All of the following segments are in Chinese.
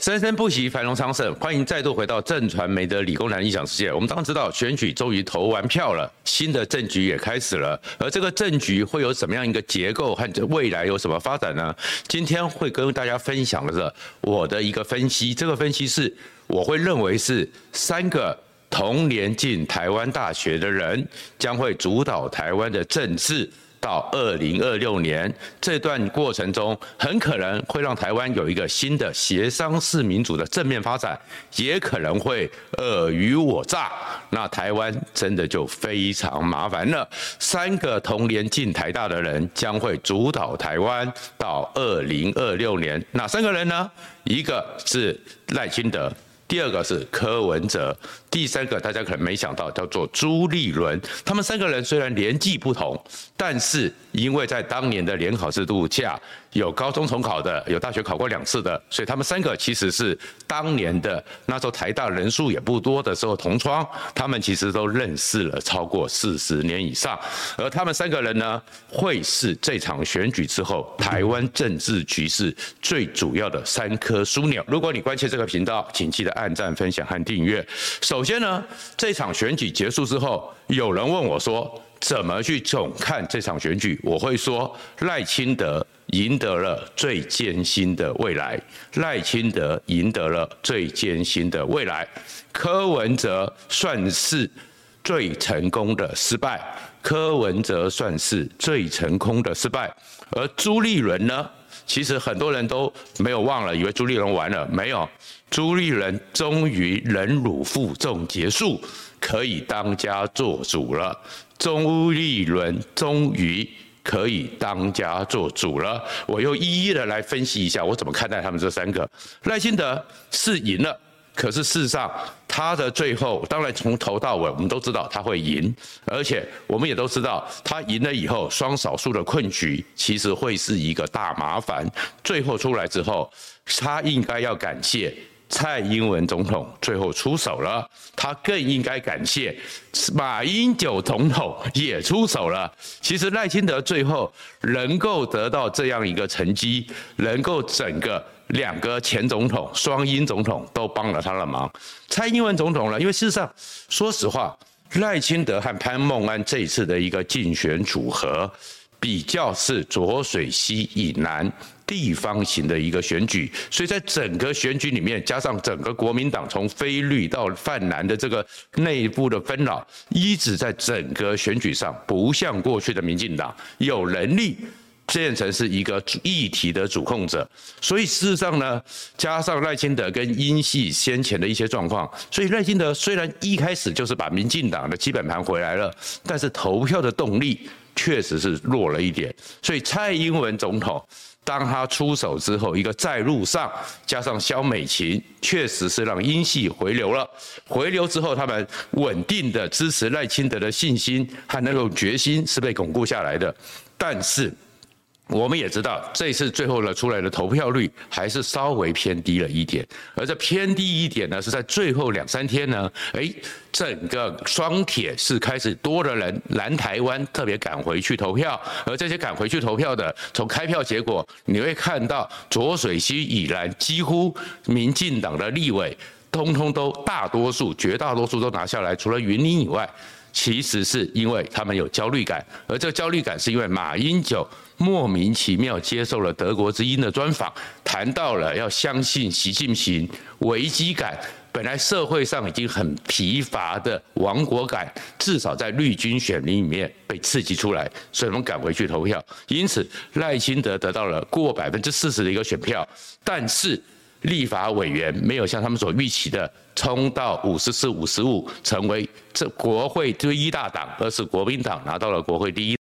生生不息，繁荣昌盛。欢迎再度回到正传媒的理工男异想世界。我们当知道，选举终于投完票了，新的政局也开始了。而这个政局会有什么样一个结构和未来有什么发展呢？今天会跟大家分享的是我的一个分析。这个分析是我会认为是三个同年进台湾大学的人将会主导台湾的政治。到二零二六年这段过程中，很可能会让台湾有一个新的协商式民主的正面发展，也可能会尔虞我诈，那台湾真的就非常麻烦了。三个同年进台大的人将会主导台湾到二零二六年，哪三个人呢？一个是赖清德。第二个是柯文哲，第三个大家可能没想到，叫做朱立伦。他们三个人虽然年纪不同，但是因为在当年的联考制度下，有高中重考的，有大学考过两次的，所以他们三个其实是当年的那时候台大人数也不多的时候同窗，他们其实都认识了超过四十年以上。而他们三个人呢，会是这场选举之后台湾政治局势最主要的三颗枢纽。如果你关切这个频道，请记得按赞、分享和订阅。首首先呢，这场选举结束之后，有人问我说，怎么去总看这场选举？我会说，赖清德。赢得了最艰辛的未来，赖清德赢得了最艰辛的未来，柯文哲算是最成功的失败，柯文哲算是最成功的失败，而朱立伦呢？其实很多人都没有忘了，以为朱立伦完了，没有，朱立伦终于忍辱负重结束，可以当家做主了，朱立伦终于。可以当家做主了。我又一一的来分析一下，我怎么看待他们这三个。赖清德是赢了，可是事实上他的最后，当然从头到尾我们都知道他会赢，而且我们也都知道他赢了以后，双少数的困局其实会是一个大麻烦。最后出来之后，他应该要感谢。蔡英文总统最后出手了，他更应该感谢马英九总统也出手了。其实赖清德最后能够得到这样一个成绩，能够整个两个前总统双英总统都帮了他的忙。蔡英文总统呢，因为事实上，说实话，赖清德和潘孟安这一次的一个竞选组合，比较是浊水溪以南。地方型的一个选举，所以在整个选举里面，加上整个国民党从非绿到泛蓝的这个内部的纷扰，一直在整个选举上不像过去的民进党有能力变成是一个议题的主控者。所以事实上呢，加上赖清德跟英系先前的一些状况，所以赖清德虽然一开始就是把民进党的基本盘回来了，但是投票的动力确实是弱了一点。所以蔡英文总统。当他出手之后，一个在路上加上萧美琴，确实是让英系回流了。回流之后，他们稳定的支持赖清德的信心和那种决心是被巩固下来的，但是。我们也知道，这次最后呢出来的投票率还是稍微偏低了一点，而这偏低一点呢，是在最后两三天呢，诶，整个双铁是开始多的人南台湾特别赶回去投票，而这些赶回去投票的，从开票结果你会看到浊水溪以南几乎民进党的立委，通通都大多数、绝大多数都拿下来，除了云林以外，其实是因为他们有焦虑感，而这个焦虑感是因为马英九。莫名其妙接受了德国之音的专访，谈到了要相信习近平，危机感，本来社会上已经很疲乏的亡国感，至少在绿军选民里面被刺激出来，所以我们赶回去投票。因此赖清德得到了过百分之四十的一个选票，但是立法委员没有像他们所预期的冲到五十四、五十五，成为这国会第一大党，而是国民党拿到了国会第一。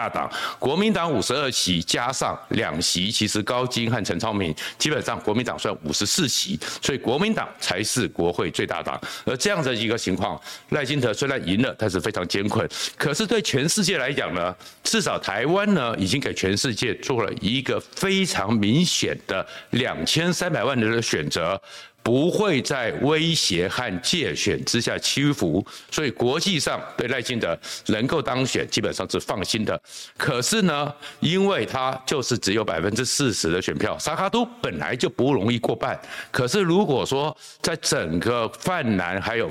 大党国民党五十二席加上两席，其实高金和陈超明基本上国民党算五十四席，所以国民党才是国会最大党。而这样的一个情况，赖清德虽然赢了，但是非常艰困。可是对全世界来讲呢，至少台湾呢已经给全世界做了一个非常明显的两千三百万人的选择，不会在威胁和介选之下屈服，所以国际上对赖清德能够当选基本上是放心的。可是呢，因为他就是只有百分之四十的选票，沙卡都本来就不容易过半。可是如果说在整个泛蓝还有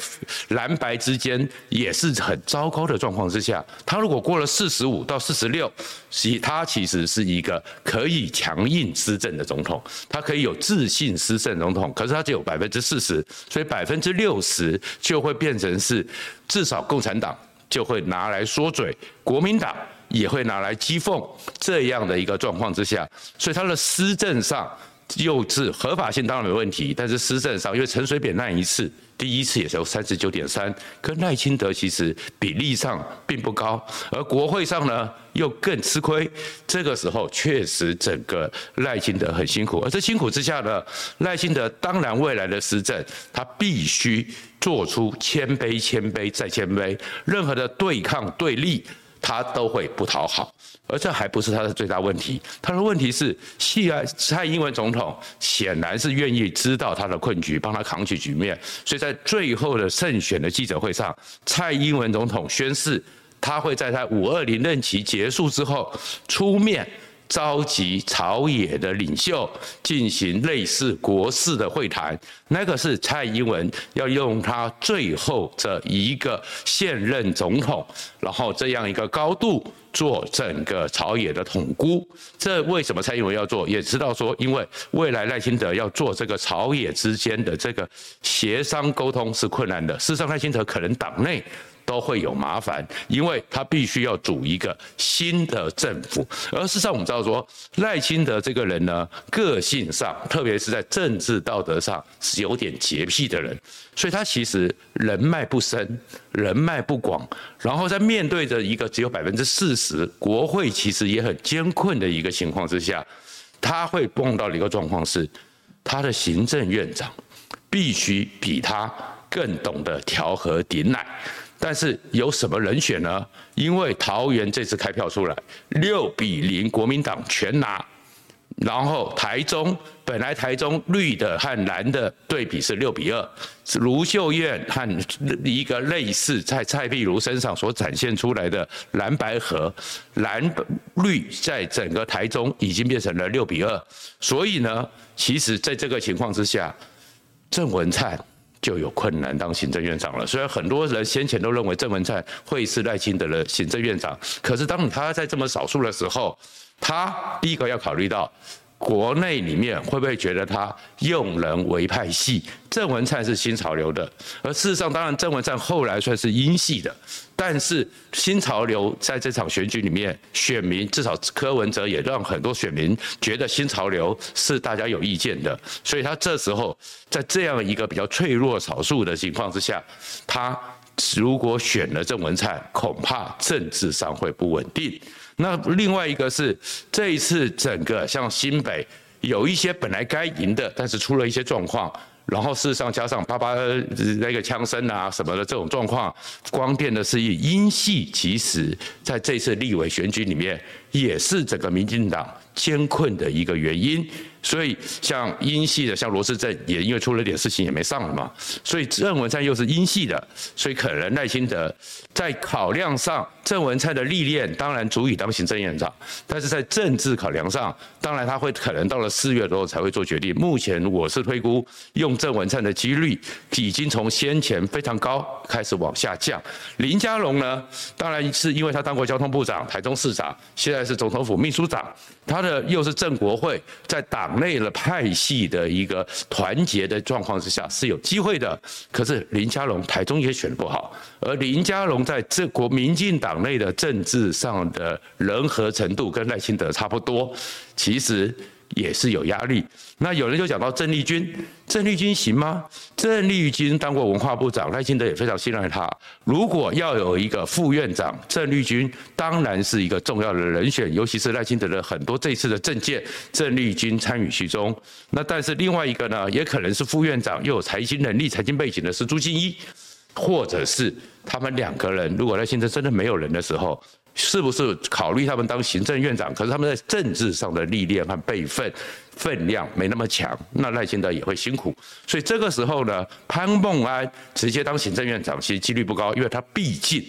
蓝白之间也是很糟糕的状况之下，他如果过了四十五到四十六，其他其实是一个可以强硬施政的总统，他可以有自信施政总统。可是他只有。百分之四十，所以百分之六十就会变成是，至少共产党就会拿来说嘴，国民党也会拿来讥讽，这样的一个状况之下，所以他的施政上。幼稚合法性当然没问题，但是施政上，因为陈水扁那一次第一次也只有三十九点三，跟赖清德其实比例上并不高，而国会上呢又更吃亏。这个时候确实整个赖清德很辛苦，而这辛苦之下呢，赖清德当然未来的施政他必须做出谦卑、谦卑再谦卑，任何的对抗对立。他都会不讨好，而这还不是他的最大问题。他的问题是，现在蔡英文总统显然是愿意知道他的困局，帮他扛起局面。所以在最后的胜选的记者会上，蔡英文总统宣誓，他会在他五二零任期结束之后出面。召集朝野的领袖进行类似国事的会谈，那个是蔡英文要用他最后这一个现任总统，然后这样一个高度做整个朝野的统估。这为什么蔡英文要做？也知道说，因为未来赖清德要做这个朝野之间的这个协商沟通是困难的。事实上，赖清德可能党内。都会有麻烦，因为他必须要组一个新的政府。而事实上，我们知道说赖清德这个人呢，个性上，特别是在政治道德上是有点洁癖的人，所以他其实人脉不深，人脉不广。然后在面对着一个只有百分之四十国会其实也很艰困的一个情况之下，他会碰到的一个状况是，他的行政院长必须比他更懂得调和顶奶。但是有什么人选呢？因为桃园这次开票出来六比零，国民党全拿。然后台中本来台中绿的和蓝的对比是六比二，卢秀燕和一个类似在蔡壁如身上所展现出来的蓝白合，蓝绿在整个台中已经变成了六比二。所以呢，其实在这个情况之下，郑文灿。就有困难当行政院长了。虽然很多人先前都认为郑文灿会是赖清德的行政院长，可是当他在这么少数的时候，他第一个要考虑到。国内里面会不会觉得他用人为派系？郑文灿是新潮流的，而事实上，当然郑文灿后来算是英系的，但是新潮流在这场选举里面，选民至少柯文哲也让很多选民觉得新潮流是大家有意见的，所以他这时候在这样一个比较脆弱少数的情况之下，他如果选了郑文灿，恐怕政治上会不稳定。那另外一个是这一次整个像新北有一些本来该赢的，但是出了一些状况，然后事实上加上爸爸那个枪声啊什么的这种状况，光电的是英系，其实在这次立委选举里面也是整个民进党艰困的一个原因。所以像英系的，像罗仕政也因为出了点事情也没上了嘛。所以郑文灿又是英系的，所以可能赖清德在考量上，郑文灿的历练当然足以当行政院长，但是在政治考量上，当然他会可能到了四月之后才会做决定。目前我是推估用郑文灿的几率已经从先前非常高开始往下降。林佳龙呢，当然是因为他当过交通部长、台中市长，现在是总统府秘书长，他的这又是郑国会，在。党内的派系的一个团结的状况之下是有机会的，可是林佳龙台中也选不好，而林佳龙在这国民进党内的政治上的人和程度跟赖清德差不多，其实。也是有压力。那有人就讲到郑丽君，郑丽君行吗？郑丽君当过文化部长，赖清德也非常信赖他。如果要有一个副院长，郑丽君当然是一个重要的人选，尤其是赖清德的很多这次的政见，郑丽君参与其中。那但是另外一个呢，也可能是副院长，又有财经能力、财经背景的是朱新一，或者是他们两个人，如果赖清德真的没有人的时候。是不是考虑他们当行政院长？可是他们在政治上的历练和辈分分量没那么强，那赖清德也会辛苦。所以这个时候呢，潘孟安直接当行政院长，其实几率不高，因为他毕竟。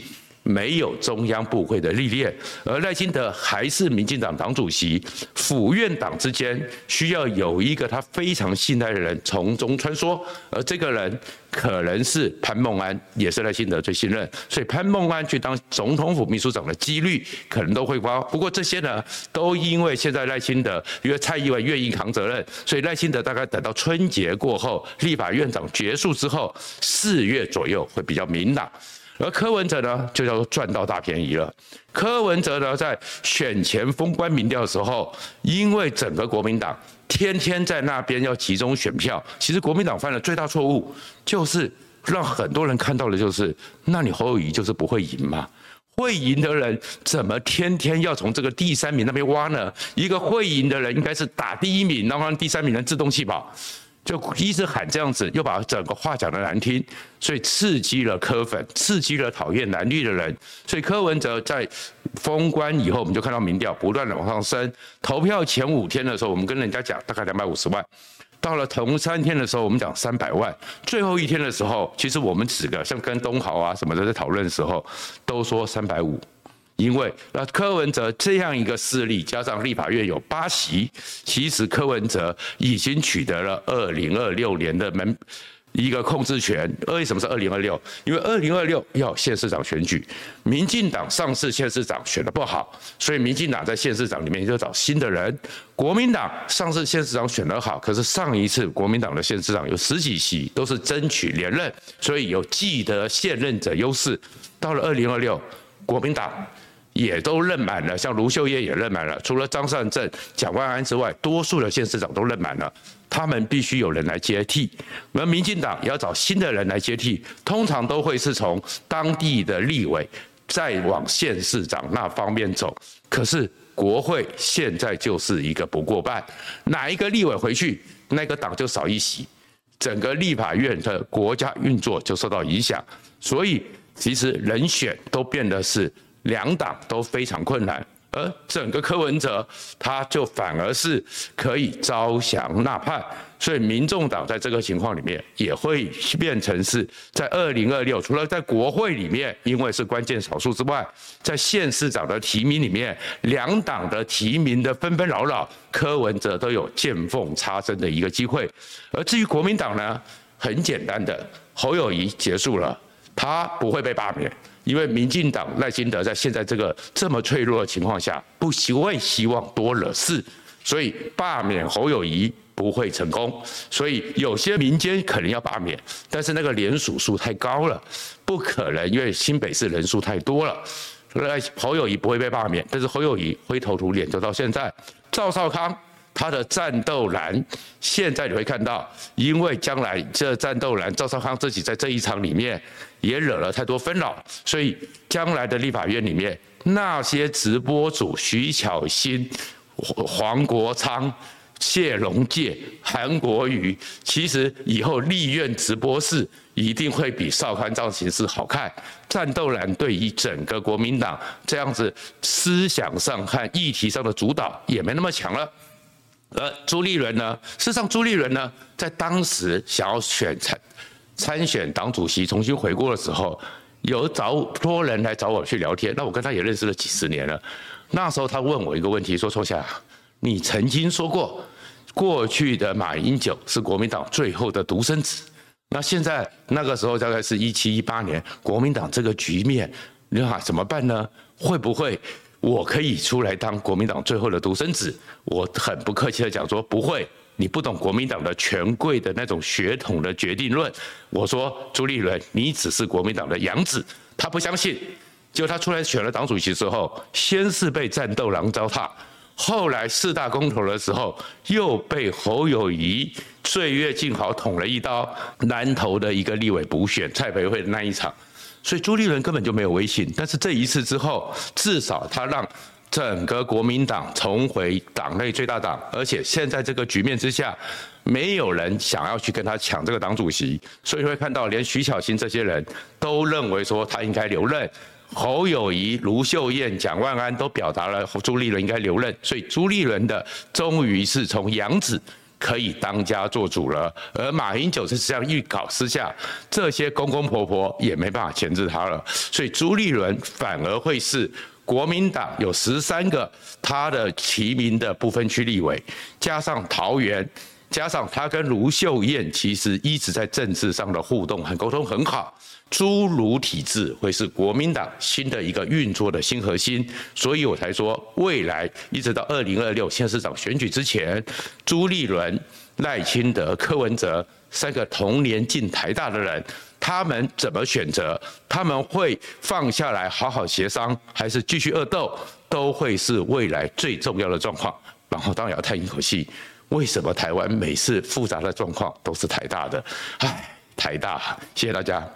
没有中央部会的历练，而赖清德还是民进党党主席，府院党之间需要有一个他非常信赖的人从中穿梭，而这个人可能是潘孟安，也是赖清德最信任，所以潘孟安去当总统府秘书长的几率可能都会高。不过这些呢，都因为现在赖清德因为蔡英文愿意扛责任，所以赖清德大概等到春节过后，立法院长结束之后，四月左右会比较明朗。而柯文哲呢，就叫做赚到大便宜了。柯文哲呢，在选前封关民调的时候，因为整个国民党天天在那边要集中选票，其实国民党犯了最大错误，就是让很多人看到的就是，那你侯友谊就是不会赢嘛？会赢的人怎么天天要从这个第三名那边挖呢？一个会赢的人应该是打第一名，然后让第三名能自动弃保。就一直喊这样子，又把整个话讲得难听，所以刺激了柯粉，刺激了讨厌蓝绿的人。所以柯文哲在封关以后，我们就看到民调不断的往上升。投票前五天的时候，我们跟人家讲大概两百五十万；到了头三天的时候，我们讲三百万；最后一天的时候，其实我们几个像跟东豪啊什么的在讨论的时候，都说三百五。因为那柯文哲这样一个势力，加上立法院有八席，其实柯文哲已经取得了二零二六年的门一个控制权。为什么是二零二六？因为二零二六要县市长选举，民进党上次县市长选得不好，所以民进党在县市长里面就找新的人。国民党上次县市长选得好，可是上一次国民党的县市长有十几席都是争取连任，所以有既得现任者优势。到了二零二六，国民党。也都任满了，像卢秀燕也任满了，除了张善政、蒋万安之外，多数的县市长都任满了。他们必须有人来接替，而民进党也要找新的人来接替，通常都会是从当地的立委再往县市长那方面走。可是国会现在就是一个不过半，哪一个立委回去，那个党就少一席，整个立法院的国家运作就受到影响。所以其实人选都变得是。两党都非常困难，而整个柯文哲他就反而是可以招降纳叛，所以民众党在这个情况里面也会变成是在二零二六，除了在国会里面因为是关键少数之外，在县市长的提名里面，两党的提名的纷纷扰扰，柯文哲都有见缝插针的一个机会。而至于国民党呢，很简单的，侯友谊结束了，他不会被罢免。因为民进党赖清德在现在这个这么脆弱的情况下，不希会希望多惹事，所以罢免侯友宜不会成功。所以有些民间可能要罢免，但是那个连署数太高了，不可能，因为新北市人数太多了。赖侯友宜不会被罢免，但是侯友宜灰头土脸走到现在。赵少康他的战斗蓝，现在你会看到，因为将来这战斗蓝赵少康自己在这一场里面。也惹了太多纷扰，所以将来的立法院里面那些直播主徐巧芯、黄国昌、谢龙介、韩国瑜，其实以后立院直播室一定会比少康造型师好看。战斗蓝对于整个国民党这样子思想上和议题上的主导也没那么强了。而朱立伦呢，事实上朱立伦呢，在当时想要选参。参选党主席重新回顾的时候，有找托人来找我去聊天。那我跟他也认识了几十年了。那时候他问我一个问题，说：“创夏，你曾经说过，过去的马英九是国民党最后的独生子。那现在那个时候大概是一七一八年，国民党这个局面，你看怎么办呢？会不会我可以出来当国民党最后的独生子？”我很不客气的讲说：“不会。”你不懂国民党的权贵的那种血统的决定论。我说朱立伦，你只是国民党的养子，他不相信。结果他出来选了党主席之后，先是被战斗狼糟蹋，后来四大公投的时候又被侯友谊岁月静好捅了一刀，南投的一个立委补选蔡培慧的那一场，所以朱立伦根本就没有威信。但是这一次之后，至少他让。整个国民党重回党内最大党，而且现在这个局面之下，没有人想要去跟他抢这个党主席，所以会看到连徐巧芯这些人都认为说他应该留任。侯友宜、卢秀燕、蒋万安都表达了朱立伦应该留任，所以朱立伦的终于是从养子可以当家做主了。而马英九是这样预告私下，这些公公婆婆也没办法钳制他了，所以朱立伦反而会是国民党有十三个他的提名的不分区立委，加上桃园。加上他跟卢秀燕其实一直在政治上的互动和沟通很好，朱儒体制会是国民党新的一个运作的新核心，所以我才说未来一直到二零二六县市长选举之前，朱立伦、赖清德、柯文哲三个同年进台大的人，他们怎么选择？他们会放下来好好协商，还是继续恶斗？都会是未来最重要的状况。然后当然要叹一口气。为什么台湾每次复杂的状况都是台大的？唉，台大，谢谢大家。